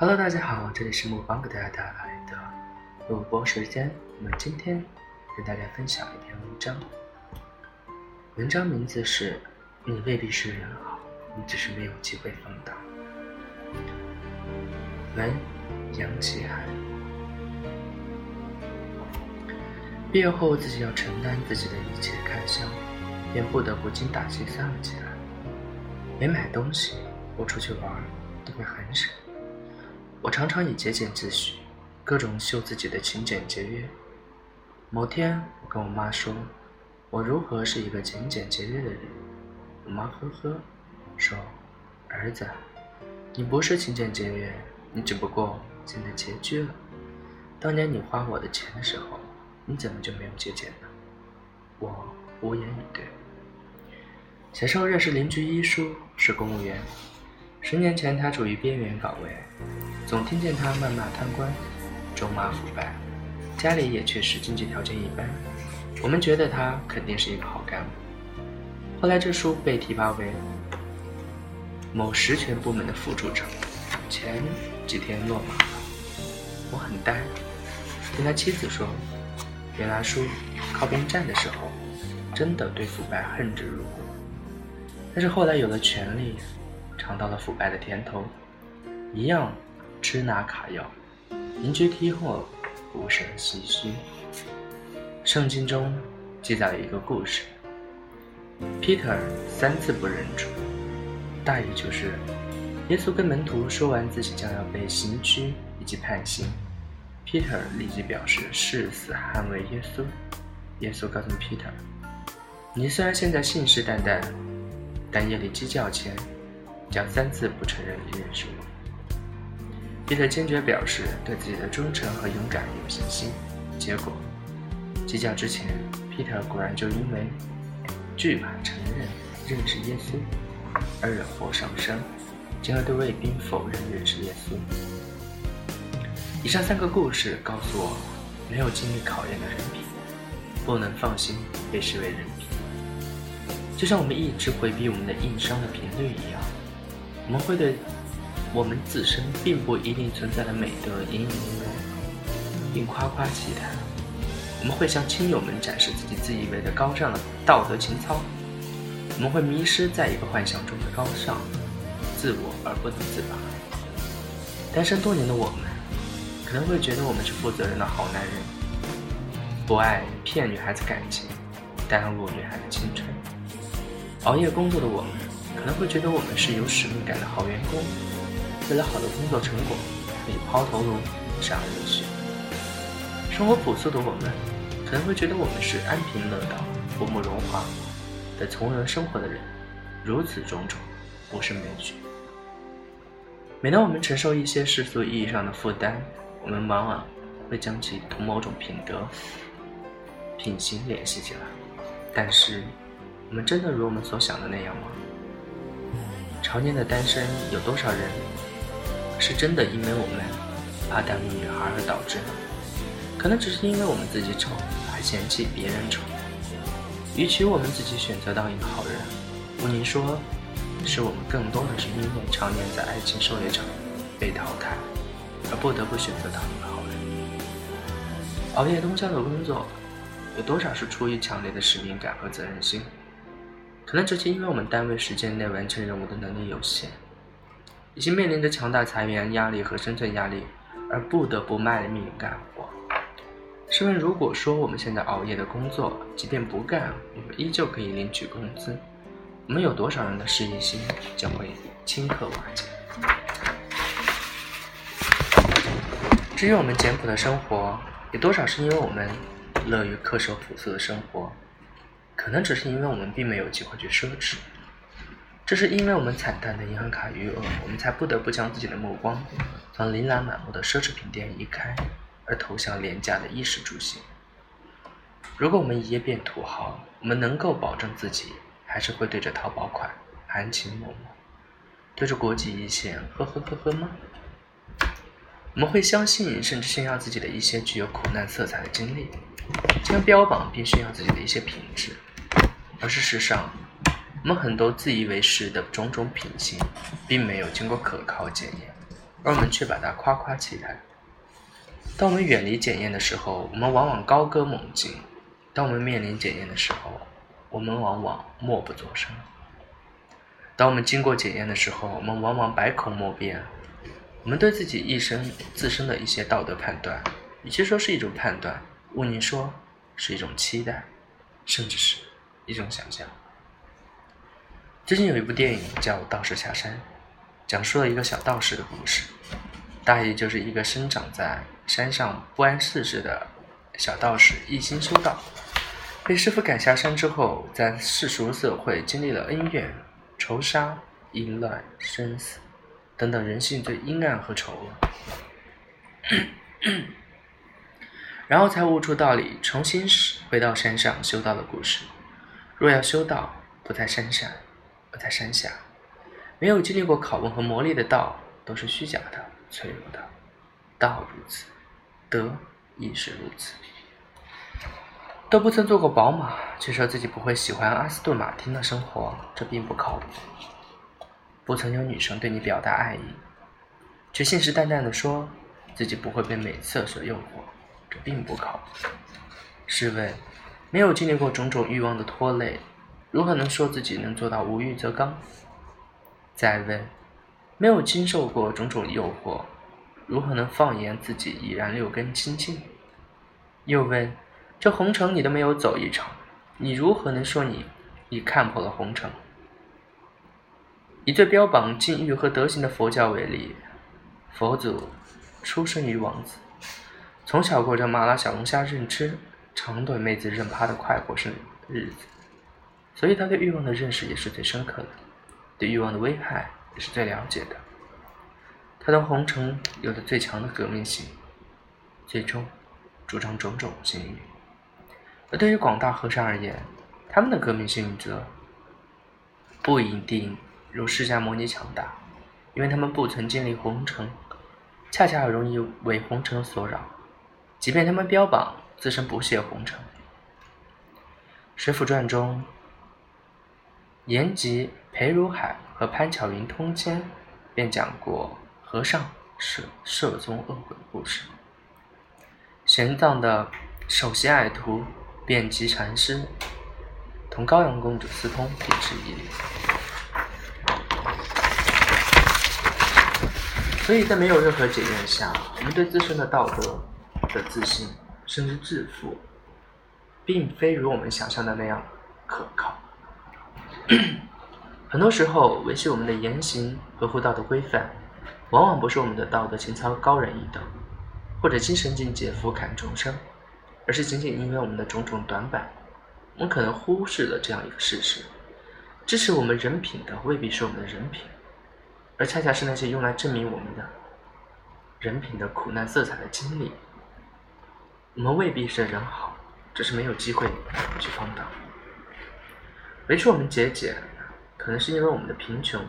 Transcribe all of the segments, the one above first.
Hello，大家好，这里是木方给大家带来的录播时间。我们今天跟大家分享一篇文章，文章名字是《你未必是人好，你只是没有机会放大》。文杨奇涵。毕业后，自己要承担自己的一切开销，便不得不精打细算了起来。没买东西，我出去玩都会很省。我常常以节俭自诩，各种秀自己的勤俭节约。某天，我跟我妈说，我如何是一个勤俭节约的人。我妈呵呵说：“儿子，你不是勤俭节约，你只不过现在拮据了。当年你花我的钱的时候，你怎么就没有节俭呢？”我无言以对。小时候认识邻居一叔，是公务员。十年前，他处于边缘岗位，总听见他谩骂贪官、咒骂腐败，家里也确实经济条件一般。我们觉得他肯定是一个好干部。后来，这叔被提拔为某实权部门的副处长，前几天落马了。我很呆，听他妻子说，原来叔靠边站的时候，真的对腐败恨之入骨，但是后来有了权力。尝到了腐败的甜头，一样吃拿卡要，邻居听后无声唏嘘。圣经中记载了一个故事：Peter 三次不认主，大意就是耶稣跟门徒说完自己将要被刑拘以及判刑，Peter 立即表示誓死捍卫耶稣。耶稣告诉 Peter：“ 你虽然现在信誓旦旦，但夜里鸡叫前。”将三次不承认你认识我。皮特坚决表示对自己的忠诚和勇敢有信心。结果，计较之前，皮特果然就因为惧怕承认认识耶稣而惹祸上身，进而对卫兵否认认识耶稣。以上三个故事告诉我，没有经历考验的人品，不能放心被视为人品。就像我们一直回避我们的硬伤的频率一样。我们会对我们自身并不一定存在的美德引以为荣，并夸夸其谈。我们会向亲友们展示自己自以为的高尚的道德情操。我们会迷失在一个幻想中的高尚，自我而不能自拔。单身多年的我们，可能会觉得我们是负责任的好男人，不爱骗女孩子感情，耽误女孩子青春。熬夜工作的我们。可能会觉得我们是有使命感的好员工，为了好的工作成果可以抛头颅、洒热血。生活朴素的我们，可能会觉得我们是安贫乐道、不慕荣华的从容生活的人。如此种种，不胜枚举。每当我们承受一些世俗意义上的负担，我们往往会将其同某种品德、品行联系起来。但是，我们真的如我们所想的那样吗？常年的单身，有多少人是真的因为我们怕耽误女孩而导致的？可能只是因为我们自己丑，还嫌弃别人丑。与其我们自己选择当一个好人，不宁说是我们更多的是因为常年在爱情狩猎场被淘汰，而不得不选择当一个好人。熬夜通宵的工作，有多少是出于强烈的使命感和责任心？可能只是因为我们单位时间内完成任务的能力有限，已经面临着强大裁员压力和生存压力，而不得不卖命干活。试问，如果说我们现在熬夜的工作，即便不干，我们依旧可以领取工资，我们有多少人的事业心将会顷刻瓦解？至于我们简朴的生活，有多少是因为我们乐于恪守朴素的生活？可能只是因为我们并没有机会去奢侈，这是因为我们惨淡的银行卡余额，我们才不得不将自己的目光从琳琅满目的奢侈品店移开，而投向廉价的衣食住行。如果我们一夜变土豪，我们能够保证自己还是会对着淘宝款含情脉脉，对着国际一线呵呵呵呵吗？我们会相信甚至炫耀自己的一些具有苦难色彩的经历，将标榜并炫耀自己的一些品质。而事实上，我们很多自以为是的种种品行，并没有经过可靠检验，而我们却把它夸夸其谈。当我们远离检验的时候，我们往往高歌猛进；当我们面临检验的时候，我们往往默不作声。当我们经过检验的时候，我们往往百口莫辩。我们对自己一生自身的一些道德判断，与其说是一种判断，毋宁说是一种期待，甚至是一种想象。最近有一部电影叫《道士下山》，讲述了一个小道士的故事，大意就是一个生长在山上不谙世事的小道士，一心修道，被师傅赶下山之后，在世俗社会经历了恩怨。仇杀、淫乱、生死等等人性最阴暗和丑恶，然后才悟出道理，重新回到山上修道的故事。若要修道，不在山上，而在山下。没有经历过拷问和磨砺的道，都是虚假的、脆弱的。道如此，德亦是如此。都不曾坐过宝马，却说自己不会喜欢阿斯顿马丁的生活，这并不靠谱。不曾有女生对你表达爱意，却信誓旦旦地说自己不会被美色所诱惑，这并不靠谱。试问，没有经历过种种欲望的拖累，如何能说自己能做到无欲则刚？再问，没有经受过种种诱惑，如何能放言自己已然六根清净？又问。这红尘你都没有走一场，你如何能说你已看破了红尘？以最标榜禁欲和德行的佛教为例，佛祖出生于王子，从小过着麻辣小龙虾任吃、长腿妹子任趴的快活生日子，所以他对欲望的认识也是最深刻的，对欲望的危害也是最了解的。他对红尘有着最强的革命性，最终主张种种禁欲。而对于广大和尚而言，他们的革命性则不一定如释迦牟尼强大，因为他们不曾经历红尘，恰恰容易为红尘所扰。即便他们标榜自身不屑红尘，《水浒传》中，延吉裴如海和潘巧云通奸，便讲过和尚是涉宗恶鬼故事。玄奘的首席爱徒。遍及禅师同高阳公主私通，便是一例。所以在没有任何检验下，我们对自身的道德的自信，甚至致富，并非如我们想象的那样可靠。很多时候，维系我们的言行合乎道德规范，往往不是我们的道德情操高人一等，或者精神境界俯瞰众生。而是仅仅因为我们的种种短板，我们可能忽视了这样一个事实：支持我们人品的未必是我们的人品，而恰恰是那些用来证明我们的人品的苦难色彩的经历。我们未必是人好，只是没有机会去碰到。维持我们节俭，可能是因为我们的贫穷；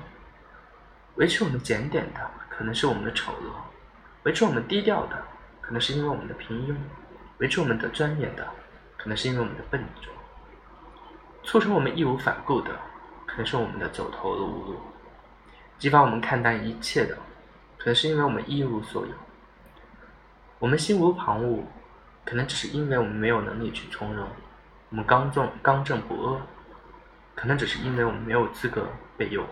维持我们检点的，可能是我们的丑陋；维持我们低调的，可能是因为我们的平庸。维持我们的尊严的，可能是因为我们的笨拙；促成我们义无反顾的，可能是我们的走投无路；激发我们看淡一切的，可能是因为我们一无所有；我们心无旁骛，可能只是因为我们没有能力去从容；我们刚正刚正不阿，可能只是因为我们没有资格被诱惑。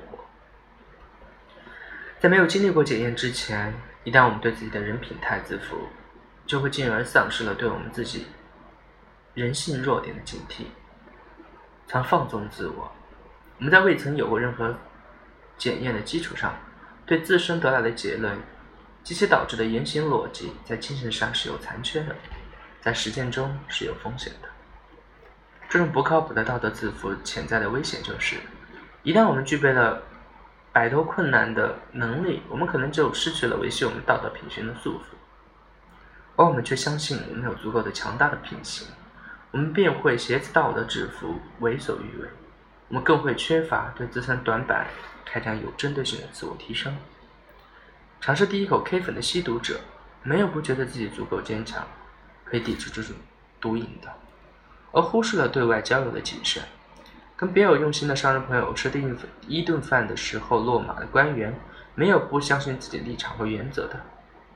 在没有经历过检验之前，一旦我们对自己的人品太自负，就会进而丧失了对我们自己人性弱点的警惕，常放纵自我。我们在未曾有过任何检验的基础上，对自身得来的结论及其导致的言行逻辑，在精神上是有残缺的，在实践中是有风险的。这种不靠谱的道德自负，潜在的危险就是：一旦我们具备了摆脱困难的能力，我们可能就失去了维系我们道德品行的束缚。而我们却相信我们有足够的强大的品行，我们便会挟持道德制服，为所欲为。我们更会缺乏对自身短板开展有针对性的自我提升。尝试第一口 K 粉的吸毒者，没有不觉得自己足够坚强，可以抵制这种毒瘾的，而忽视了对外交友的谨慎。跟别有用心的商人朋友吃第一一顿饭的时候落马的官员，没有不相信自己立场和原则的，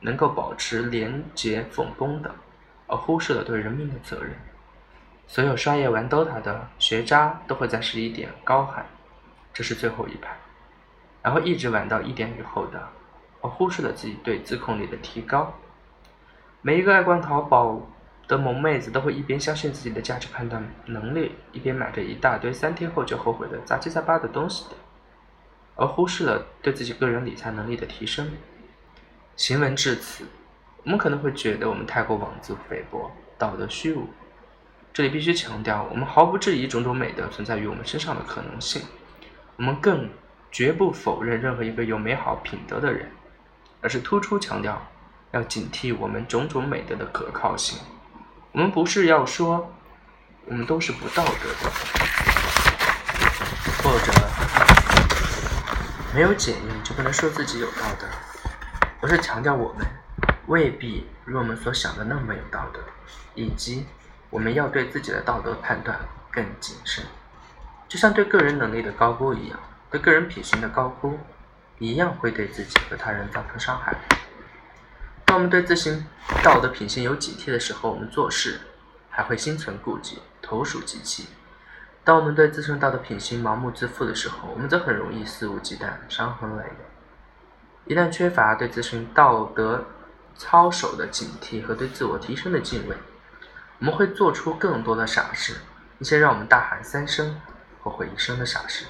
能够保持廉洁奉公的，而忽视了对人民的责任。所有刷夜玩 DOTA 的学渣都会在十一点高喊：“这是最后一盘”，然后一直玩到一点以后的，而忽视了自己对自控力的提高。每一个爱逛淘宝的萌妹子都会一边相信自己的价值判断能力，一边买着一大堆三天后就后悔的杂七杂八的东西的，而忽视了对自己个人理财能力的提升。行文至此，我们可能会觉得我们太过妄自菲薄，道德虚无。这里必须强调，我们毫不质疑种种美德存在于我们身上的可能性，我们更绝不否认任何一个有美好品德的人，而是突出强调要警惕我们种种美德的可靠性。我们不是要说我们都是不道德的，或者没有检验就不能说自己有道德，而是强调我们未必如我们所想的那么有道德，以及。我们要对自己的道德判断更谨慎，就像对个人能力的高估一样，对个人品行的高估一样会对自己和他人造成伤害。当我们对自身道德品行有警惕的时候，我们做事还会心存顾忌，投鼠忌器；当我们对自身道德品行盲目自负的时候，我们则很容易肆无忌惮，伤痕累累。一旦缺乏对自身道德操守的警惕和对自我提升的敬畏，我们会做出更多的傻事，一些让我们大喊三声、后悔一生的傻事。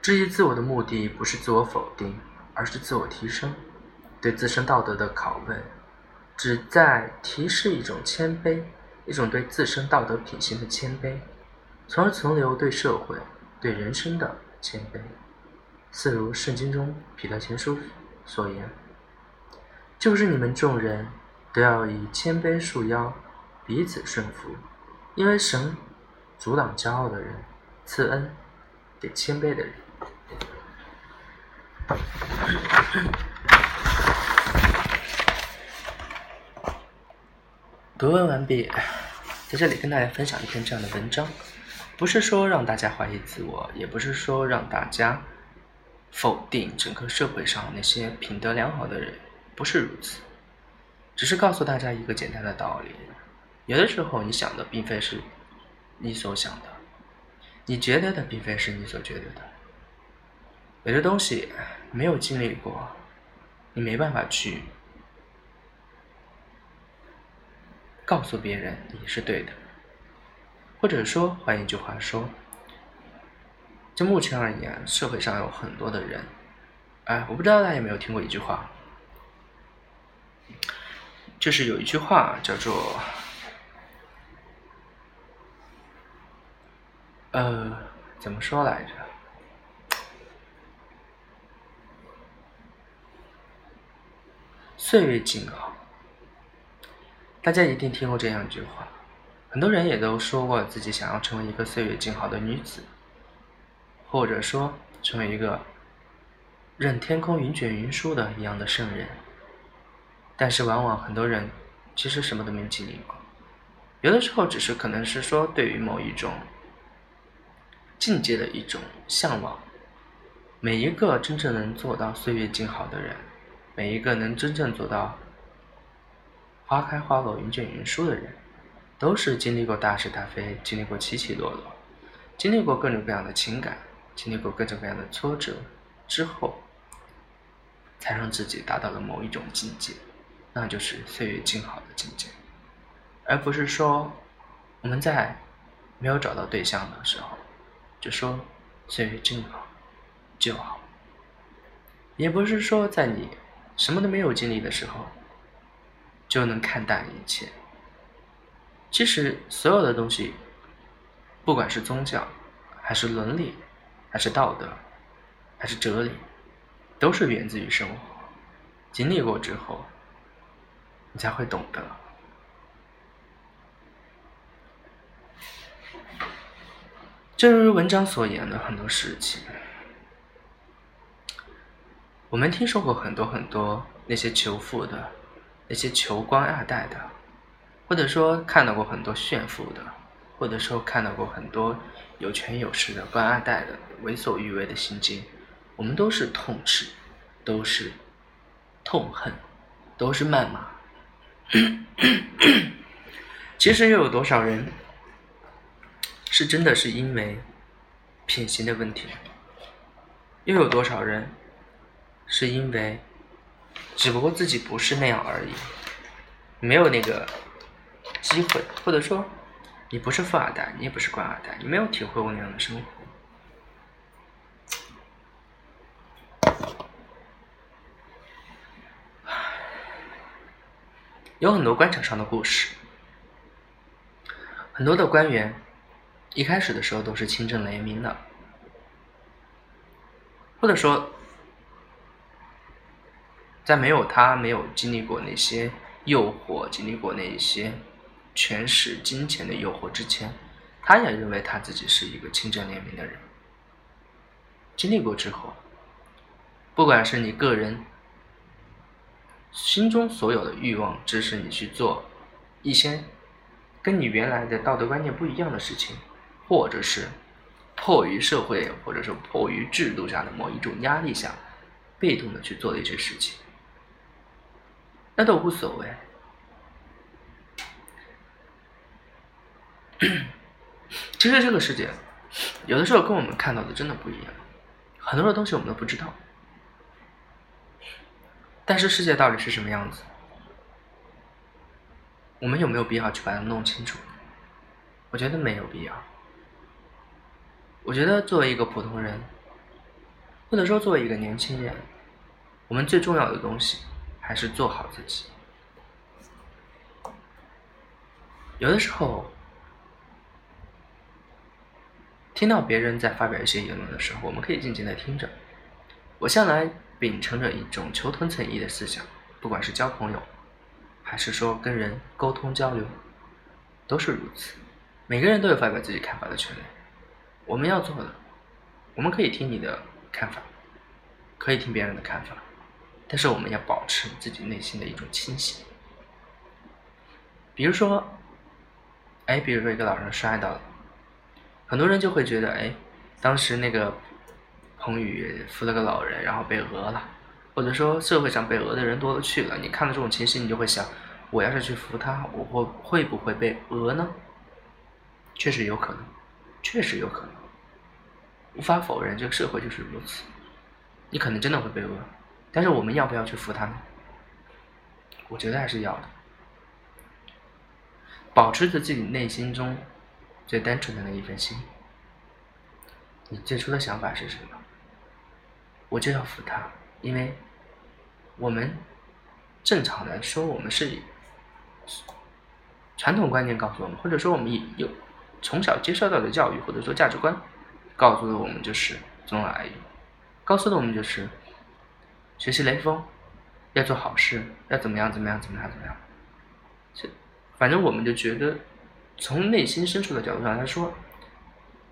质疑自我的目的不是自我否定，而是自我提升。对自身道德的拷问，旨在提示一种谦卑，一种对自身道德品行的谦卑，从而存留对社会、对人生的谦卑。似如圣经中彼得前书所言：“就是你们众人。”都要以谦卑束腰，彼此顺服，因为神阻挡骄傲的人，赐恩给谦卑的人。读文完毕，在这里跟大家分享一篇这样的文章，不是说让大家怀疑自我，也不是说让大家否定整个社会上那些品德良好的人，不是如此。只是告诉大家一个简单的道理：有的时候你想的并非是你所想的，你觉得的并非是你所觉得的。有的东西没有经历过，你没办法去告诉别人你是对的。或者说，换一句话说，就目前而言，社会上有很多的人，哎，我不知道大家有没有听过一句话。就是有一句话叫做，呃，怎么说来着？岁月静好，大家一定听过这样一句话。很多人也都说过自己想要成为一个岁月静好的女子，或者说成为一个任天空云卷云舒的一样的圣人。但是，往往很多人其实什么都没经历过，有的时候只是可能是说对于某一种境界的一种向往。每一个真正能做到岁月静好的人，每一个能真正做到花开花落、云卷云舒的人，都是经历过大是大非，经历过起起落落，经历过各种各样的情感，经历过各种各样的挫折之后，才让自己达到了某一种境界。那就是岁月静好的境界，而不是说我们在没有找到对象的时候就说岁月静好就好，也不是说在你什么都没有经历的时候就能看淡一切。其实所有的东西，不管是宗教，还是伦理，还是道德，还是哲理，都是源自于生活，经历过之后。你才会懂得。正如文章所言的很多事情，我们听说过很多很多那些求富的，那些求官二代的，或者说看到过很多炫富的，或者说看到过很多有权有势的官二代的为所欲为的行径，我们都是痛斥，都是痛恨，都是谩骂。其实又有多少人是真的是因为品行的问题？又有多少人是因为只不过自己不是那样而已，没有那个机会，或者说你不是富二代，你也不是官二代，你没有体会过那样的生活。有很多官场上的故事，很多的官员一开始的时候都是清正廉明的，或者说，在没有他没有经历过那些诱惑、经历过那些权势、金钱的诱惑之前，他也认为他自己是一个清正廉明的人。经历过之后，不管是你个人。心中所有的欲望，支持你去做一些跟你原来的道德观念不一样的事情，或者是迫于社会，或者是迫于制度下的某一种压力下，被动的去做的一些事情，那都无所谓。其实这个世界，有的时候跟我们看到的真的不一样，很多的东西我们都不知道。但是世界到底是什么样子？我们有没有必要去把它弄清楚？我觉得没有必要。我觉得作为一个普通人，或者说作为一个年轻人，我们最重要的东西还是做好自己。有的时候，听到别人在发表一些言论的时候，我们可以静静的听着。我向来。秉承着一种求同存异的思想，不管是交朋友，还是说跟人沟通交流，都是如此。每个人都有发表自己看法的权利。我们要做的，我们可以听你的看法，可以听别人的看法，但是我们要保持自己内心的一种清醒。比如说，哎，比如说一个老人摔倒了，很多人就会觉得，哎，当时那个。彭宇扶了个老人，然后被讹了，或者说社会上被讹的人多了去了。你看到这种情形，你就会想：我要是去扶他，我会会不会被讹呢？确实有可能，确实有可能，无法否认，这个社会就是如此。你可能真的会被讹，但是我们要不要去扶他呢？我觉得还是要的。保持着自己内心中最单纯的那一份心。你最初的想法是什么？我就要扶他，因为我们正常来说，我们是传统观念告诉我们，或者说我们有从小接受到的教育，或者说价值观，告诉了我们就是尊老爱幼，告诉了我们就是学习雷锋，要做好事，要怎么样怎么样怎么样怎么样。这反正我们就觉得，从内心深处的角度上来说，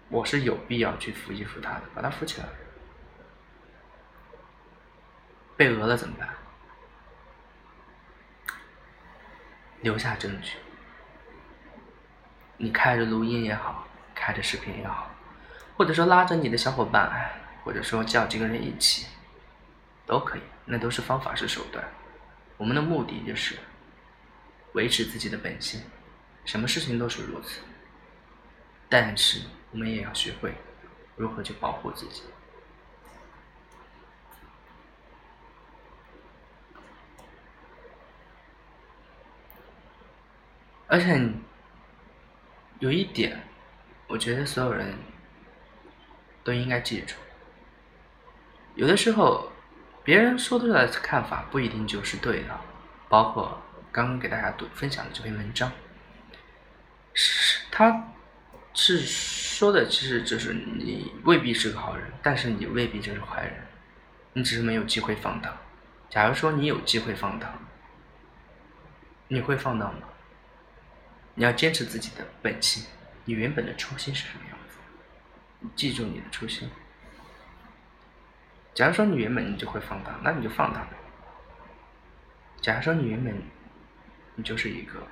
我是有必要去扶一扶他的，把他扶起来。被讹了怎么办？留下证据。你开着录音也好，开着视频也好，或者说拉着你的小伙伴，或者说叫几个人一起，都可以。那都是方法，是手段。我们的目的就是维持自己的本性，什么事情都是如此。但是我们也要学会如何去保护自己。而且有一点，我觉得所有人都应该记住：有的时候别人说出来的看法不一定就是对的。包括刚刚给大家读分享的这篇文章，是他是说的，其实就是你未必是个好人，但是你未必就是坏人，你只是没有机会放荡。假如说你有机会放荡，你会放荡吗？你要坚持自己的本性，你原本的初心是什么样子？记住你的初心。假如说你原本你就会放荡，那你就放荡。假如说你原本你就是一个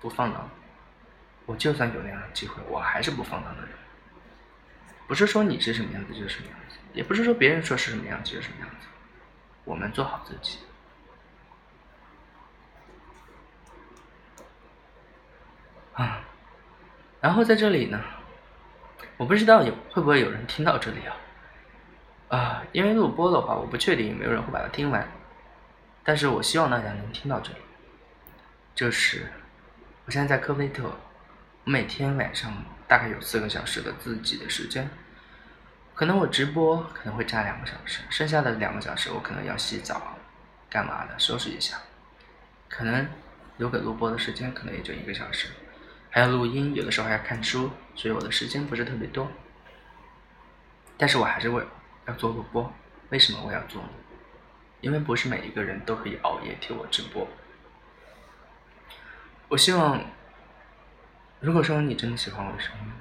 不放荡，我就算有那样的机会，我还是不放荡的人。不是说你是什么样子就是什么样子，也不是说别人说是什么样子就是什么样子，我们做好自己。啊，然后在这里呢，我不知道有会不会有人听到这里啊？啊，因为录播的话，我不确定有没有人会把它听完，但是我希望大家能听到这里。就是我现在在科威特，每天晚上大概有四个小时的自己的时间，可能我直播可能会占两个小时，剩下的两个小时我可能要洗澡，干嘛的收拾一下，可能留给录播的时间可能也就一个小时。还要录音，有的时候还要看书，所以我的时间不是特别多。但是我还是会要做个播，为什么我要做呢？因为不是每一个人都可以熬夜听我直播。我希望，如果说你真的喜欢我的声音，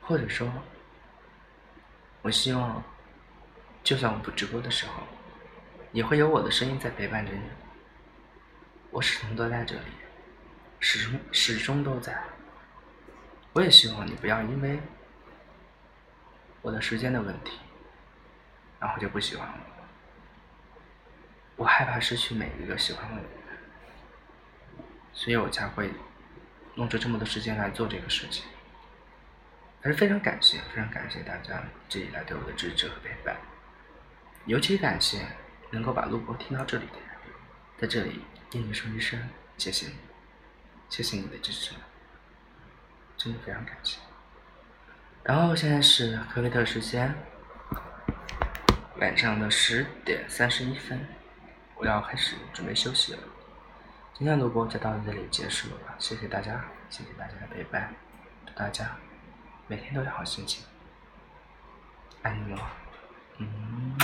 或者说，我希望，就算我不直播的时候，也会有我的声音在陪伴着你。我始终都在这里，始终始终都在。我也希望你不要因为我的时间的问题，然后就不喜欢我。我害怕失去每一个喜欢我的人，所以我才会弄出这么多时间来做这个事情。还是非常感谢，非常感谢大家这以来对我的支持和陪伴，尤其感谢能够把录播听到这里的人，在这里。跟你说一声谢谢你，谢谢你的支持，真的非常感谢。然后现在是科威特时间晚上的十点三十一分，我要开始准备休息了。今天的录播就到这里结束了，谢谢大家，谢谢大家的陪伴，祝大家每天都有好心情，爱你们，嗯。